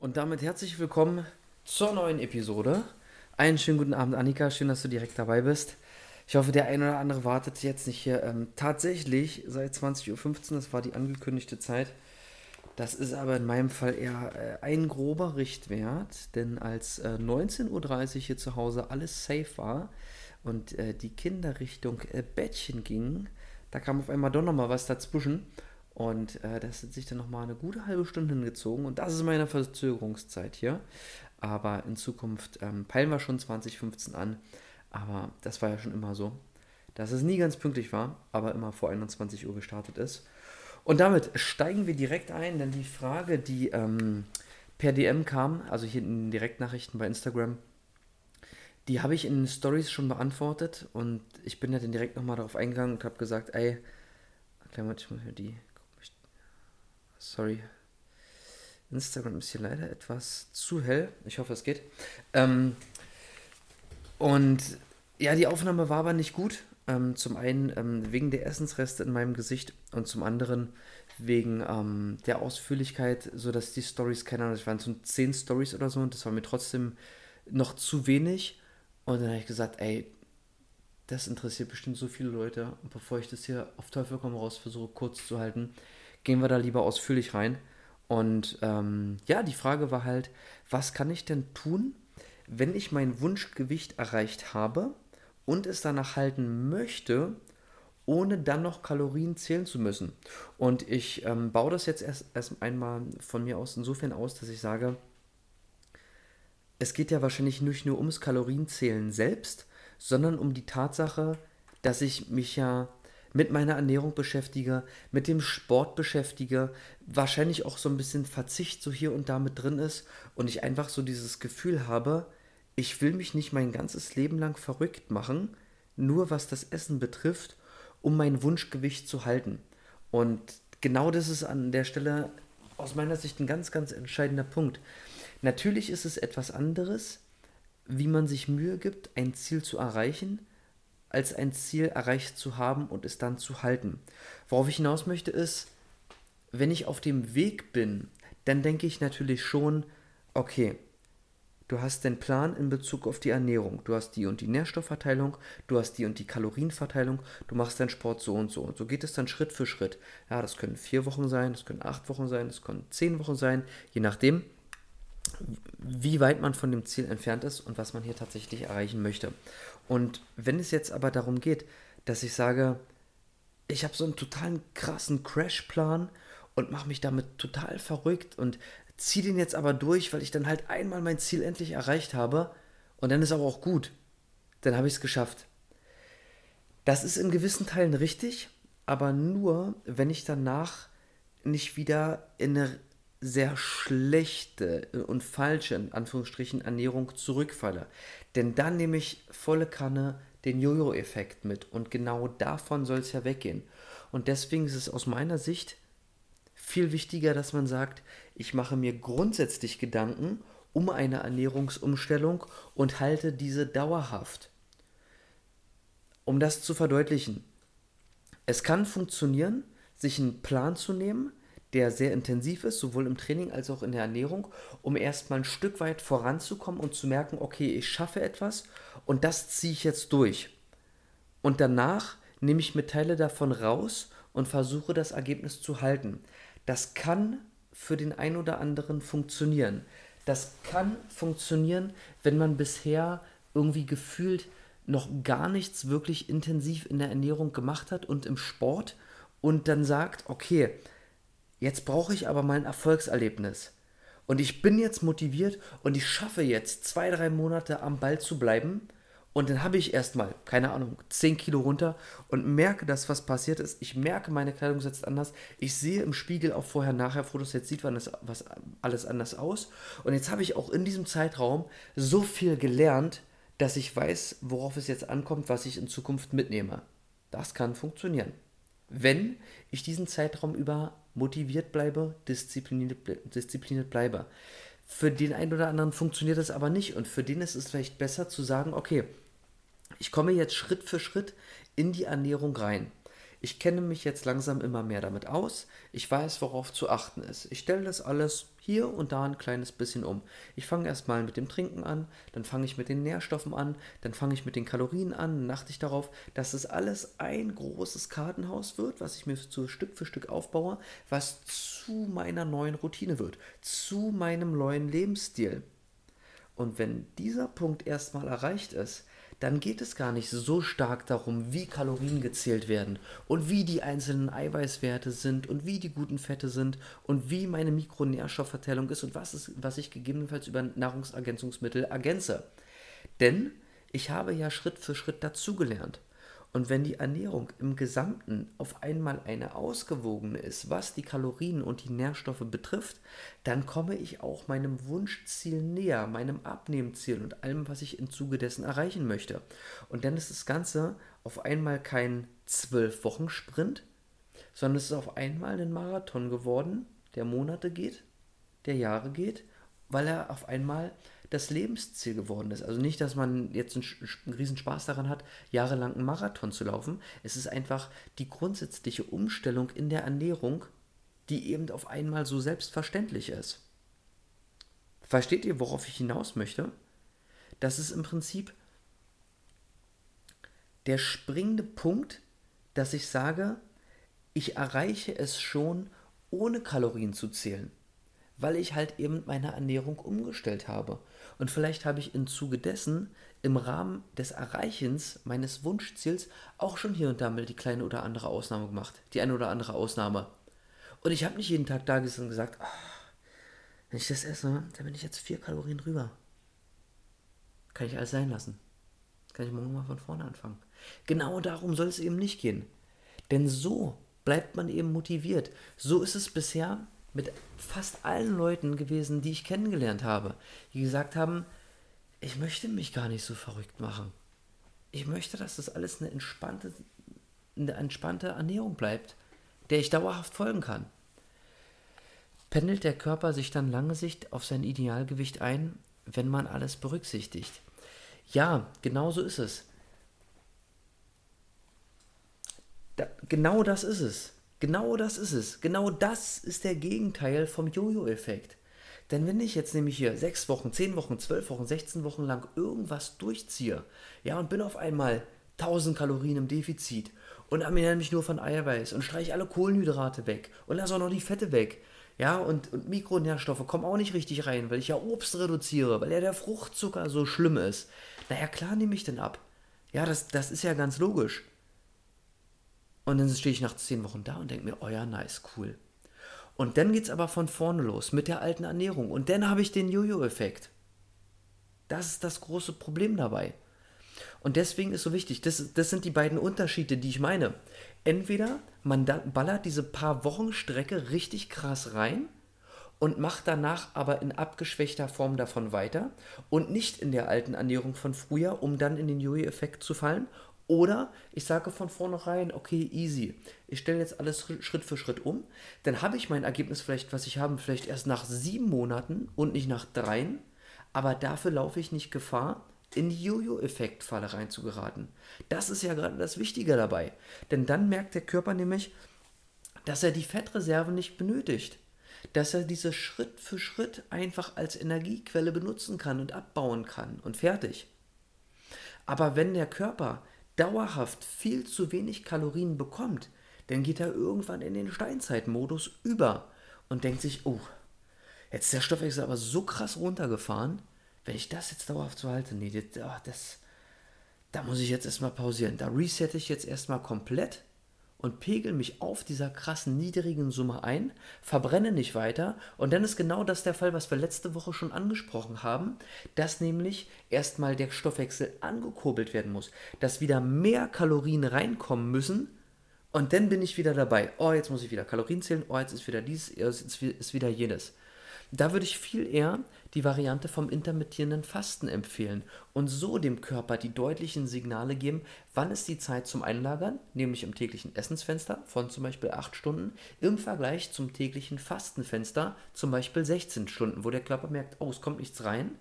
Und damit herzlich willkommen zur neuen Episode. Einen schönen guten Abend, Annika. Schön, dass du direkt dabei bist. Ich hoffe, der ein oder andere wartet jetzt nicht hier. Ähm, tatsächlich seit 20.15 Uhr, das war die angekündigte Zeit. Das ist aber in meinem Fall eher äh, ein grober Richtwert, denn als äh, 19.30 Uhr hier zu Hause alles safe war und äh, die Kinder Richtung äh, Bettchen gingen, da kam auf einmal doch nochmal was dazwischen. Und äh, das hat sich dann nochmal eine gute halbe Stunde hingezogen. Und das ist meine Verzögerungszeit hier. Aber in Zukunft ähm, peilen wir schon 2015 an. Aber das war ja schon immer so, dass es nie ganz pünktlich war, aber immer vor 21 Uhr gestartet ist. Und damit steigen wir direkt ein, denn die Frage, die ähm, per DM kam, also hier in den Direktnachrichten bei Instagram, die habe ich in den Stories schon beantwortet und ich bin ja dann direkt nochmal darauf eingegangen und habe gesagt, ey, kleinen Moment, ich muss mir die, sorry, Instagram ist hier leider etwas zu hell, ich hoffe es geht. Ähm, und ja, die Aufnahme war aber nicht gut. Ähm, zum einen ähm, wegen der Essensreste in meinem Gesicht und zum anderen wegen ähm, der Ausführlichkeit, sodass die Stories, keine Ahnung, es waren so zehn Stories oder so und das war mir trotzdem noch zu wenig. Und dann habe ich gesagt, ey, das interessiert bestimmt so viele Leute. Und bevor ich das hier auf Teufel komm raus versuche kurz zu halten, gehen wir da lieber ausführlich rein. Und ähm, ja, die Frage war halt, was kann ich denn tun, wenn ich mein Wunschgewicht erreicht habe und es danach halten möchte, ohne dann noch Kalorien zählen zu müssen. Und ich ähm, baue das jetzt erst, erst einmal von mir aus insofern aus, dass ich sage, es geht ja wahrscheinlich nicht nur ums Kalorienzählen selbst, sondern um die Tatsache, dass ich mich ja mit meiner Ernährung beschäftige, mit dem Sport beschäftige, wahrscheinlich auch so ein bisschen Verzicht so hier und da mit drin ist und ich einfach so dieses Gefühl habe, ich will mich nicht mein ganzes Leben lang verrückt machen, nur was das Essen betrifft, um mein Wunschgewicht zu halten. Und genau das ist an der Stelle aus meiner Sicht ein ganz, ganz entscheidender Punkt. Natürlich ist es etwas anderes, wie man sich Mühe gibt, ein Ziel zu erreichen, als ein Ziel erreicht zu haben und es dann zu halten. Worauf ich hinaus möchte ist, wenn ich auf dem Weg bin, dann denke ich natürlich schon, okay, Du hast den Plan in Bezug auf die Ernährung. Du hast die und die Nährstoffverteilung, du hast die und die Kalorienverteilung, du machst deinen Sport so und so. Und so geht es dann Schritt für Schritt. Ja, das können vier Wochen sein, das können acht Wochen sein, das können zehn Wochen sein, je nachdem, wie weit man von dem Ziel entfernt ist und was man hier tatsächlich erreichen möchte. Und wenn es jetzt aber darum geht, dass ich sage, ich habe so einen totalen krassen Crashplan und mache mich damit total verrückt und ziehe den jetzt aber durch, weil ich dann halt einmal mein Ziel endlich erreicht habe und dann ist aber auch gut. Dann habe ich es geschafft. Das ist in gewissen Teilen richtig, aber nur, wenn ich danach nicht wieder in eine sehr schlechte und falsche, in Anführungsstrichen, Ernährung zurückfalle. Denn dann nehme ich volle Kanne den Jojo-Effekt mit und genau davon soll es ja weggehen. Und deswegen ist es aus meiner Sicht viel wichtiger, dass man sagt, ich mache mir grundsätzlich Gedanken um eine Ernährungsumstellung und halte diese dauerhaft. Um das zu verdeutlichen, es kann funktionieren, sich einen Plan zu nehmen, der sehr intensiv ist, sowohl im Training als auch in der Ernährung, um erstmal ein Stück weit voranzukommen und zu merken, okay, ich schaffe etwas und das ziehe ich jetzt durch. Und danach nehme ich mir Teile davon raus und versuche das Ergebnis zu halten. Das kann für den einen oder anderen funktionieren. Das kann funktionieren, wenn man bisher irgendwie gefühlt noch gar nichts wirklich intensiv in der Ernährung gemacht hat und im Sport und dann sagt, okay, jetzt brauche ich aber mal ein Erfolgserlebnis. Und ich bin jetzt motiviert und ich schaffe jetzt zwei, drei Monate am Ball zu bleiben und dann habe ich erstmal, keine Ahnung, 10 Kilo runter und merke, dass was passiert ist. Ich merke, meine Kleidung setzt anders. Ich sehe im Spiegel auch vorher-nachher-Fotos, jetzt sieht man das, was, alles anders aus. Und jetzt habe ich auch in diesem Zeitraum so viel gelernt, dass ich weiß, worauf es jetzt ankommt, was ich in Zukunft mitnehme. Das kann funktionieren. Wenn ich diesen Zeitraum über motiviert bleibe, diszipliniert, diszipliniert bleibe. Für den einen oder anderen funktioniert das aber nicht und für den ist es vielleicht besser zu sagen, okay, ich komme jetzt Schritt für Schritt in die Ernährung rein. Ich kenne mich jetzt langsam immer mehr damit aus. Ich weiß, worauf zu achten ist. Ich stelle das alles hier und da ein kleines bisschen um. Ich fange erstmal mit dem Trinken an, dann fange ich mit den Nährstoffen an, dann fange ich mit den Kalorien an, dann achte ich darauf, dass es alles ein großes Kartenhaus wird, was ich mir so Stück für Stück aufbaue, was zu meiner neuen Routine wird, zu meinem neuen Lebensstil. Und wenn dieser Punkt erstmal erreicht ist, dann geht es gar nicht so stark darum, wie Kalorien gezählt werden und wie die einzelnen Eiweißwerte sind und wie die guten Fette sind und wie meine Mikronährstoffverteilung ist und was, ist, was ich gegebenenfalls über Nahrungsergänzungsmittel ergänze. Denn ich habe ja Schritt für Schritt dazugelernt. Und wenn die Ernährung im Gesamten auf einmal eine ausgewogene ist, was die Kalorien und die Nährstoffe betrifft, dann komme ich auch meinem Wunschziel näher, meinem Abnehmziel und allem, was ich im Zuge dessen erreichen möchte. Und dann ist das Ganze auf einmal kein zwölf Wochen Sprint, sondern es ist auf einmal ein Marathon geworden, der Monate geht, der Jahre geht, weil er auf einmal das Lebensziel geworden ist. Also nicht, dass man jetzt einen, einen riesen Spaß daran hat, jahrelang einen Marathon zu laufen. Es ist einfach die grundsätzliche Umstellung in der Ernährung, die eben auf einmal so selbstverständlich ist. Versteht ihr, worauf ich hinaus möchte? Das ist im Prinzip der springende Punkt, dass ich sage, ich erreiche es schon, ohne Kalorien zu zählen, weil ich halt eben meine Ernährung umgestellt habe. Und vielleicht habe ich im Zuge dessen im Rahmen des Erreichens meines Wunschziels auch schon hier und da mal die kleine oder andere Ausnahme gemacht. Die eine oder andere Ausnahme. Und ich habe nicht jeden Tag da gesessen und gesagt, oh, wenn ich das esse, dann bin ich jetzt vier Kalorien drüber. Kann ich alles sein lassen. Kann ich morgen mal von vorne anfangen. Genau darum soll es eben nicht gehen. Denn so bleibt man eben motiviert. So ist es bisher mit fast allen Leuten gewesen, die ich kennengelernt habe, die gesagt haben, ich möchte mich gar nicht so verrückt machen. Ich möchte, dass das alles eine entspannte, eine entspannte Ernährung bleibt, der ich dauerhaft folgen kann. Pendelt der Körper sich dann lange Sicht auf sein Idealgewicht ein, wenn man alles berücksichtigt? Ja, genau so ist es. Da, genau das ist es. Genau das ist es. Genau das ist der Gegenteil vom Jojo-Effekt. Denn wenn ich jetzt nämlich hier sechs Wochen, zehn Wochen, zwölf Wochen, 16 Wochen lang irgendwas durchziehe, ja, und bin auf einmal 1000 Kalorien im Defizit und ernähre mich nur von Eiweiß und streiche alle Kohlenhydrate weg und lasse auch noch die Fette weg, ja, und, und Mikronährstoffe kommen auch nicht richtig rein, weil ich ja Obst reduziere, weil ja der Fruchtzucker so schlimm ist. Naja, klar nehme ich den ab. Ja, das, das ist ja ganz logisch. Und dann stehe ich nach zehn Wochen da und denke mir, oh ja, nice, cool. Und dann geht es aber von vorne los mit der alten Ernährung. Und dann habe ich den Jojo-Effekt. Das ist das große Problem dabei. Und deswegen ist so wichtig, das, das sind die beiden Unterschiede, die ich meine. Entweder man ballert diese paar Wochen Strecke richtig krass rein und macht danach aber in abgeschwächter Form davon weiter und nicht in der alten Ernährung von früher, um dann in den Jojo-Effekt zu fallen. Oder ich sage von vornherein, okay, easy. Ich stelle jetzt alles Schritt für Schritt um. Dann habe ich mein Ergebnis vielleicht, was ich habe, vielleicht erst nach sieben Monaten und nicht nach dreien. Aber dafür laufe ich nicht Gefahr, in die Jojo-Effekt-Falle reinzugeraten. Das ist ja gerade das Wichtige dabei. Denn dann merkt der Körper nämlich, dass er die Fettreserve nicht benötigt. Dass er diese Schritt für Schritt einfach als Energiequelle benutzen kann und abbauen kann und fertig. Aber wenn der Körper dauerhaft viel zu wenig Kalorien bekommt, dann geht er irgendwann in den Steinzeitmodus über und denkt sich, oh, jetzt ist der Stoffwechsel aber so krass runtergefahren, wenn ich das jetzt dauerhaft so halte, nee, das, oh, das da muss ich jetzt erstmal pausieren. Da resette ich jetzt erstmal komplett und pegel mich auf dieser krassen niedrigen Summe ein, verbrenne nicht weiter und dann ist genau das der Fall, was wir letzte Woche schon angesprochen haben, dass nämlich erstmal der Stoffwechsel angekurbelt werden muss, dass wieder mehr Kalorien reinkommen müssen und dann bin ich wieder dabei. Oh, jetzt muss ich wieder Kalorien zählen, oh, jetzt ist wieder dies, jetzt ist wieder jenes. Da würde ich viel eher die Variante vom intermittierenden Fasten empfehlen und so dem Körper die deutlichen Signale geben, wann ist die Zeit zum Einlagern, nämlich im täglichen Essensfenster von zum Beispiel 8 Stunden, im Vergleich zum täglichen Fastenfenster, zum Beispiel 16 Stunden, wo der Körper merkt, oh, es kommt nichts rein,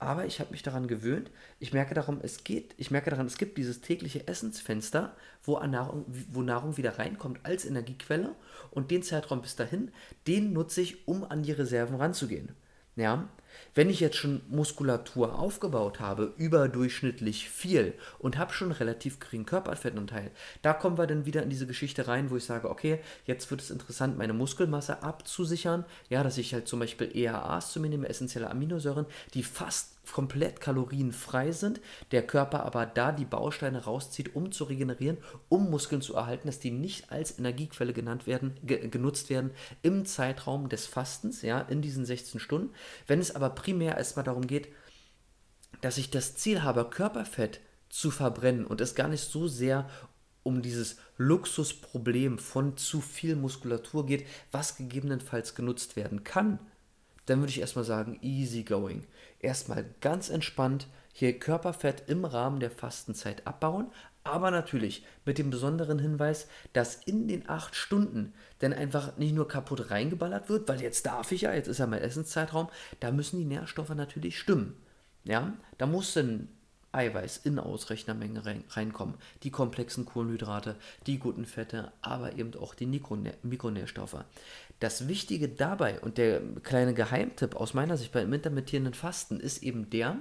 aber ich habe mich daran gewöhnt. Ich merke darum, es geht, ich merke daran, es gibt dieses tägliche Essensfenster, wo, Nahrung, wo Nahrung wieder reinkommt als Energiequelle und den Zeitraum bis dahin, den nutze ich, um an die Reserven ranzugehen. Ja, wenn ich jetzt schon Muskulatur aufgebaut habe, überdurchschnittlich viel und habe schon relativ geringen Körperfettanteil, da kommen wir dann wieder in diese Geschichte rein, wo ich sage, okay, jetzt wird es interessant, meine Muskelmasse abzusichern, ja, dass ich halt zum Beispiel EAAs zu mir nehme, essentielle Aminosäuren, die fast komplett kalorienfrei sind, der Körper aber da die Bausteine rauszieht, um zu regenerieren, um Muskeln zu erhalten, dass die nicht als Energiequelle genannt werden, ge genutzt werden im Zeitraum des Fastens, ja, in diesen 16 Stunden. Wenn es aber primär erstmal darum geht, dass ich das Ziel habe, Körperfett zu verbrennen und es gar nicht so sehr um dieses Luxusproblem von zu viel Muskulatur geht, was gegebenenfalls genutzt werden kann, dann würde ich erstmal sagen, easy going. Erstmal ganz entspannt hier Körperfett im Rahmen der Fastenzeit abbauen, aber natürlich mit dem besonderen Hinweis, dass in den acht Stunden dann einfach nicht nur kaputt reingeballert wird, weil jetzt darf ich ja, jetzt ist ja mein Essenszeitraum, da müssen die Nährstoffe natürlich stimmen. Ja, da muss dann Eiweiß in Ausrechnermenge reinkommen, die komplexen Kohlenhydrate, die guten Fette, aber eben auch die Mikronährstoffe. Das Wichtige dabei und der kleine Geheimtipp aus meiner Sicht beim intermittierenden Fasten ist eben der,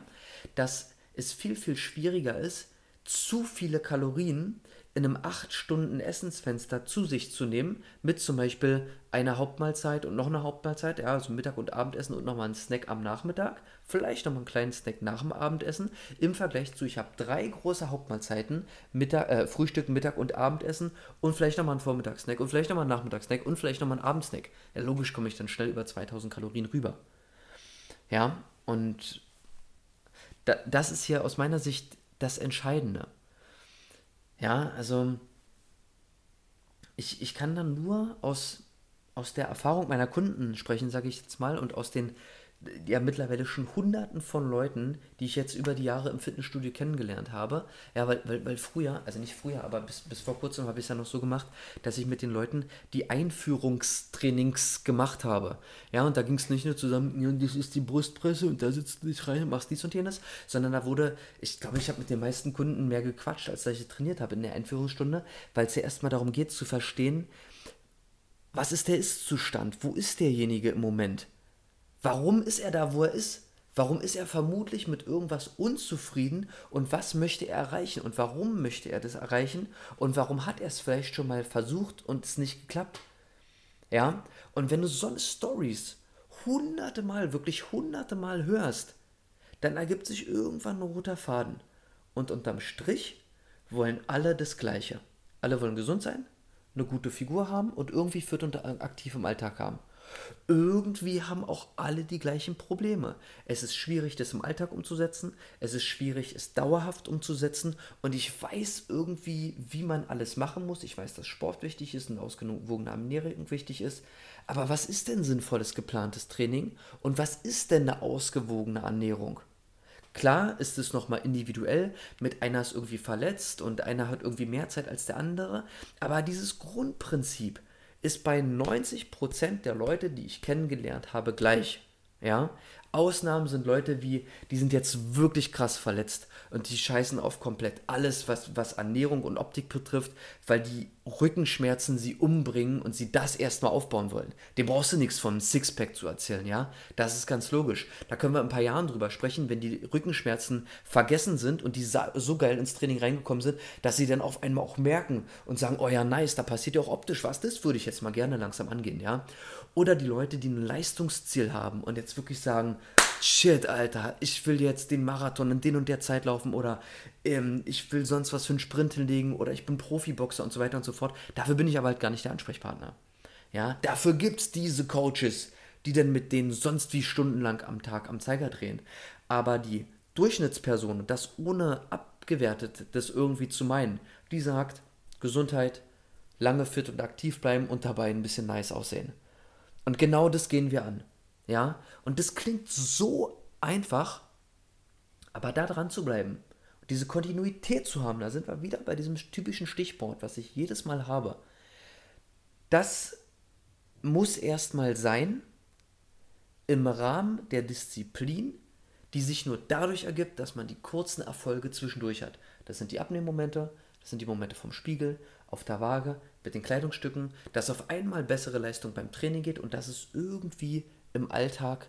dass es viel, viel schwieriger ist, zu viele Kalorien in einem 8 Stunden Essensfenster zu sich zu nehmen, mit zum Beispiel einer Hauptmahlzeit und noch einer Hauptmahlzeit, ja, also Mittag und Abendessen und nochmal einen Snack am Nachmittag, vielleicht nochmal einen kleinen Snack nach dem Abendessen, im Vergleich zu, ich habe drei große Hauptmahlzeiten, Mittag, äh, Frühstück, Mittag und Abendessen und vielleicht nochmal einen Vormittagssnack und vielleicht nochmal einen Nachmittagssnack und vielleicht nochmal einen Abendsnack. Ja, logisch komme ich dann schnell über 2000 Kalorien rüber. Ja, und da, das ist hier aus meiner Sicht das Entscheidende. Ja, also ich, ich kann dann nur aus, aus der Erfahrung meiner Kunden sprechen, sage ich jetzt mal, und aus den ja mittlerweile schon hunderten von Leuten, die ich jetzt über die Jahre im Fitnessstudio kennengelernt habe. Ja, weil, weil, weil früher, also nicht früher, aber bis, bis vor kurzem habe ich es ja noch so gemacht, dass ich mit den Leuten die Einführungstrainings gemacht habe. Ja, und da ging es nicht nur zusammen, ja, das ist die Brustpresse und da sitzt du dich rein und machst dies und jenes, sondern da wurde, ich glaube, ich habe mit den meisten Kunden mehr gequatscht, als dass ich trainiert habe in der Einführungsstunde, weil es ja erstmal darum geht zu verstehen, was ist der Ist-Zustand? Wo ist derjenige im Moment? Warum ist er da, wo er ist? Warum ist er vermutlich mit irgendwas unzufrieden und was möchte er erreichen und warum möchte er das erreichen und warum hat er es vielleicht schon mal versucht und es nicht geklappt? Ja, und wenn du so eine Stories hunderte Mal, wirklich hunderte Mal hörst, dann ergibt sich irgendwann ein roter Faden. Und unterm Strich wollen alle das Gleiche. Alle wollen gesund sein, eine gute Figur haben und irgendwie fit und aktiv im Alltag haben irgendwie haben auch alle die gleichen Probleme. Es ist schwierig, das im Alltag umzusetzen. Es ist schwierig, es dauerhaft umzusetzen. Und ich weiß irgendwie, wie man alles machen muss. Ich weiß, dass Sport wichtig ist und ausgewogene Ernährung wichtig ist. Aber was ist denn sinnvolles geplantes Training? Und was ist denn eine ausgewogene Ernährung? Klar ist es nochmal individuell, mit einer ist irgendwie verletzt und einer hat irgendwie mehr Zeit als der andere, aber dieses Grundprinzip, ist bei 90% der Leute, die ich kennengelernt habe, gleich. Ja, Ausnahmen sind Leute wie, die sind jetzt wirklich krass verletzt und die scheißen auf komplett alles, was, was Ernährung und Optik betrifft, weil die Rückenschmerzen sie umbringen und sie das erstmal aufbauen wollen. Dem brauchst du nichts vom Sixpack zu erzählen, ja? Das ist ganz logisch. Da können wir in ein paar Jahren drüber sprechen, wenn die Rückenschmerzen vergessen sind und die so geil ins Training reingekommen sind, dass sie dann auf einmal auch merken und sagen, oh ja, nice, da passiert ja auch optisch was, das würde ich jetzt mal gerne langsam angehen, ja? Oder die Leute, die ein Leistungsziel haben und jetzt wirklich sagen, shit, Alter, ich will jetzt den Marathon in den und der Zeit laufen oder ähm, ich will sonst was für einen Sprint hinlegen oder ich bin Profiboxer und so weiter und so fort. Dafür bin ich aber halt gar nicht der Ansprechpartner. Ja, dafür gibt es diese Coaches, die dann mit denen sonst wie stundenlang am Tag am Zeiger drehen. Aber die Durchschnittsperson, das ohne abgewertet das irgendwie zu meinen, die sagt, Gesundheit, lange fit und aktiv bleiben und dabei ein bisschen nice aussehen. Und genau das gehen wir an. Ja, und das klingt so einfach, aber da dran zu bleiben, diese Kontinuität zu haben, da sind wir wieder bei diesem typischen Stichwort, was ich jedes Mal habe. Das muss erstmal sein im Rahmen der Disziplin, die sich nur dadurch ergibt, dass man die kurzen Erfolge zwischendurch hat. Das sind die Abnehmmomente, das sind die Momente vom Spiegel, auf der Waage, mit den Kleidungsstücken, dass auf einmal bessere Leistung beim Training geht und dass es irgendwie im Alltag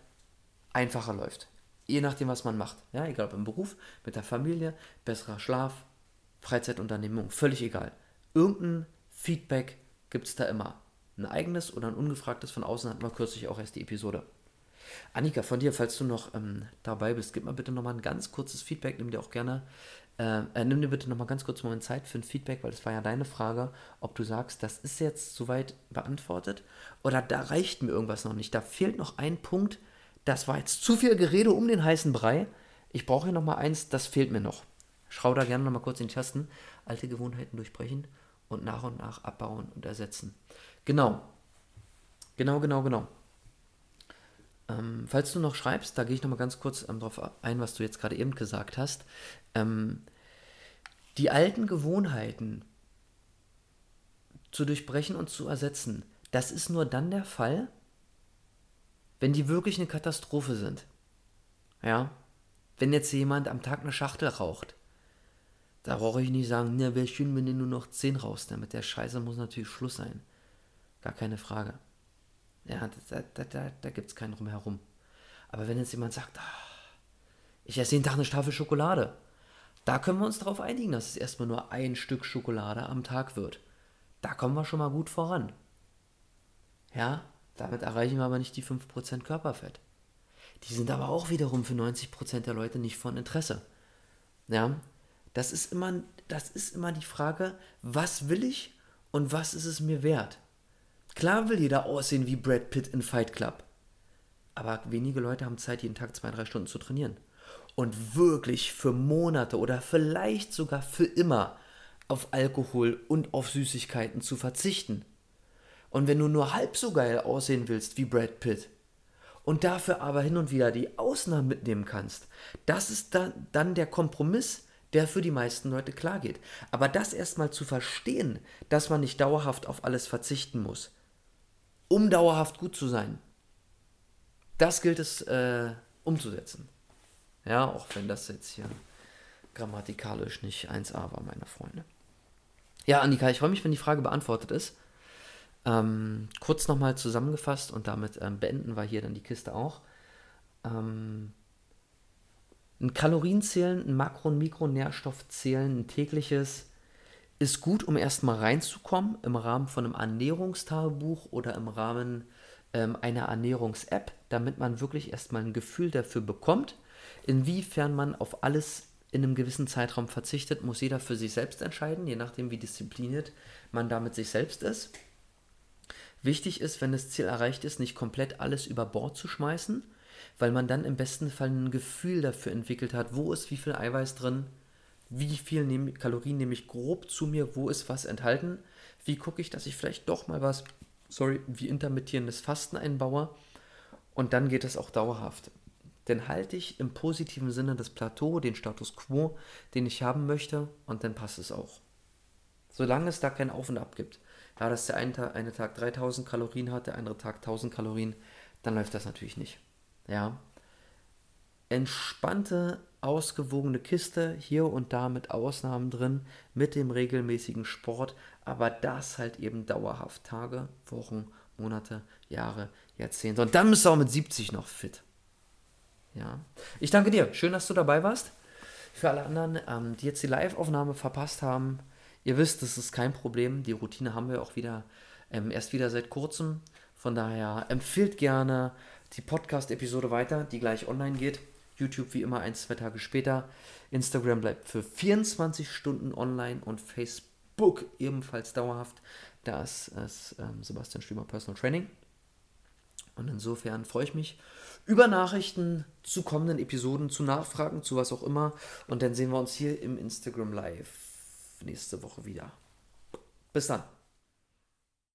einfacher läuft. Je nachdem, was man macht. Ja, egal ob im Beruf, mit der Familie, besserer Schlaf, Freizeitunternehmung, völlig egal. Irgendein Feedback gibt es da immer. Ein eigenes oder ein ungefragtes von außen hatten wir kürzlich auch erst die Episode. Annika, von dir, falls du noch ähm, dabei bist, gib mal bitte nochmal ein ganz kurzes Feedback. Nimm dir auch gerne, äh, äh, nimm dir bitte nochmal ganz kurz einen Moment Zeit für ein Feedback, weil das war ja deine Frage, ob du sagst, das ist jetzt soweit beantwortet oder da reicht mir irgendwas noch nicht. Da fehlt noch ein Punkt, das war jetzt zu viel Gerede um den heißen Brei. Ich brauche hier nochmal eins, das fehlt mir noch. Schau da gerne nochmal kurz in die Tasten. Alte Gewohnheiten durchbrechen und nach und nach abbauen und ersetzen. Genau. Genau, genau, genau. Ähm, falls du noch schreibst, da gehe ich nochmal ganz kurz ähm, darauf ein, was du jetzt gerade eben gesagt hast. Ähm, die alten Gewohnheiten zu durchbrechen und zu ersetzen, das ist nur dann der Fall, wenn die wirklich eine Katastrophe sind. Ja, wenn jetzt jemand am Tag eine Schachtel raucht, da brauche ich nicht sagen, na, wäre schön, wenn du nur noch 10 rauchst. Damit der Scheiße muss natürlich Schluss sein. Gar keine Frage. Ja, da, da, da, da gibt es keinen rumherum. Aber wenn jetzt jemand sagt, ach, ich esse jeden Tag eine Tafel Schokolade, da können wir uns darauf einigen, dass es erstmal nur ein Stück Schokolade am Tag wird. Da kommen wir schon mal gut voran. Ja, damit erreichen wir aber nicht die 5% Körperfett. Die sind aber auch wiederum für 90% der Leute nicht von Interesse. Ja, das ist immer, das ist immer die Frage, was will ich und was ist es mir wert? Klar will jeder aussehen wie Brad Pitt in Fight Club. Aber wenige Leute haben Zeit, jeden Tag zwei, drei Stunden zu trainieren. Und wirklich für Monate oder vielleicht sogar für immer auf Alkohol und auf Süßigkeiten zu verzichten. Und wenn du nur halb so geil aussehen willst wie Brad Pitt und dafür aber hin und wieder die Ausnahmen mitnehmen kannst, das ist dann, dann der Kompromiss, der für die meisten Leute klar geht. Aber das erstmal zu verstehen, dass man nicht dauerhaft auf alles verzichten muss, um dauerhaft gut zu sein. Das gilt es äh, umzusetzen. Ja, auch wenn das jetzt hier grammatikalisch nicht 1a war, meine Freunde. Ja, Annika, ich freue mich, wenn die Frage beantwortet ist. Ähm, kurz nochmal zusammengefasst und damit ähm, beenden wir hier dann die Kiste auch. Ähm, ein Kalorienzählen, ein Makro- und Mikronährstoffzählen, ein tägliches ist gut, um erstmal reinzukommen im Rahmen von einem Ernährungstagebuch oder im Rahmen ähm, einer Ernährungs-App, damit man wirklich erstmal ein Gefühl dafür bekommt. Inwiefern man auf alles in einem gewissen Zeitraum verzichtet, muss jeder für sich selbst entscheiden, je nachdem, wie diszipliniert man da mit sich selbst ist. Wichtig ist, wenn das Ziel erreicht ist, nicht komplett alles über Bord zu schmeißen, weil man dann im besten Fall ein Gefühl dafür entwickelt hat, wo ist wie viel Eiweiß drin, wie viel nehm, Kalorien nehme ich grob zu mir, wo ist was enthalten, wie gucke ich, dass ich vielleicht doch mal was, sorry, wie intermittierendes Fasten einbaue und dann geht es auch dauerhaft. Denn halte ich im positiven Sinne das Plateau, den Status quo, den ich haben möchte und dann passt es auch. Solange es da kein Auf und Ab gibt. Ja, dass der eine Tag, eine Tag 3000 Kalorien hat, der andere Tag 1000 Kalorien, dann läuft das natürlich nicht. Ja. Entspannte ausgewogene Kiste, hier und da mit Ausnahmen drin, mit dem regelmäßigen Sport, aber das halt eben dauerhaft. Tage, Wochen, Monate, Jahre, Jahrzehnte. Und dann bist du auch mit 70 noch fit. Ja. Ich danke dir. Schön, dass du dabei warst. Für alle anderen, ähm, die jetzt die Live-Aufnahme verpasst haben, ihr wisst, das ist kein Problem. Die Routine haben wir auch wieder, ähm, erst wieder seit kurzem. Von daher empfiehlt gerne die Podcast-Episode weiter, die gleich online geht. YouTube wie immer ein, zwei Tage später. Instagram bleibt für 24 Stunden online und Facebook ebenfalls dauerhaft. Da ist es ähm, Sebastian Stümer Personal Training. Und insofern freue ich mich über Nachrichten zu kommenden Episoden, zu Nachfragen, zu was auch immer. Und dann sehen wir uns hier im Instagram Live nächste Woche wieder. Bis dann.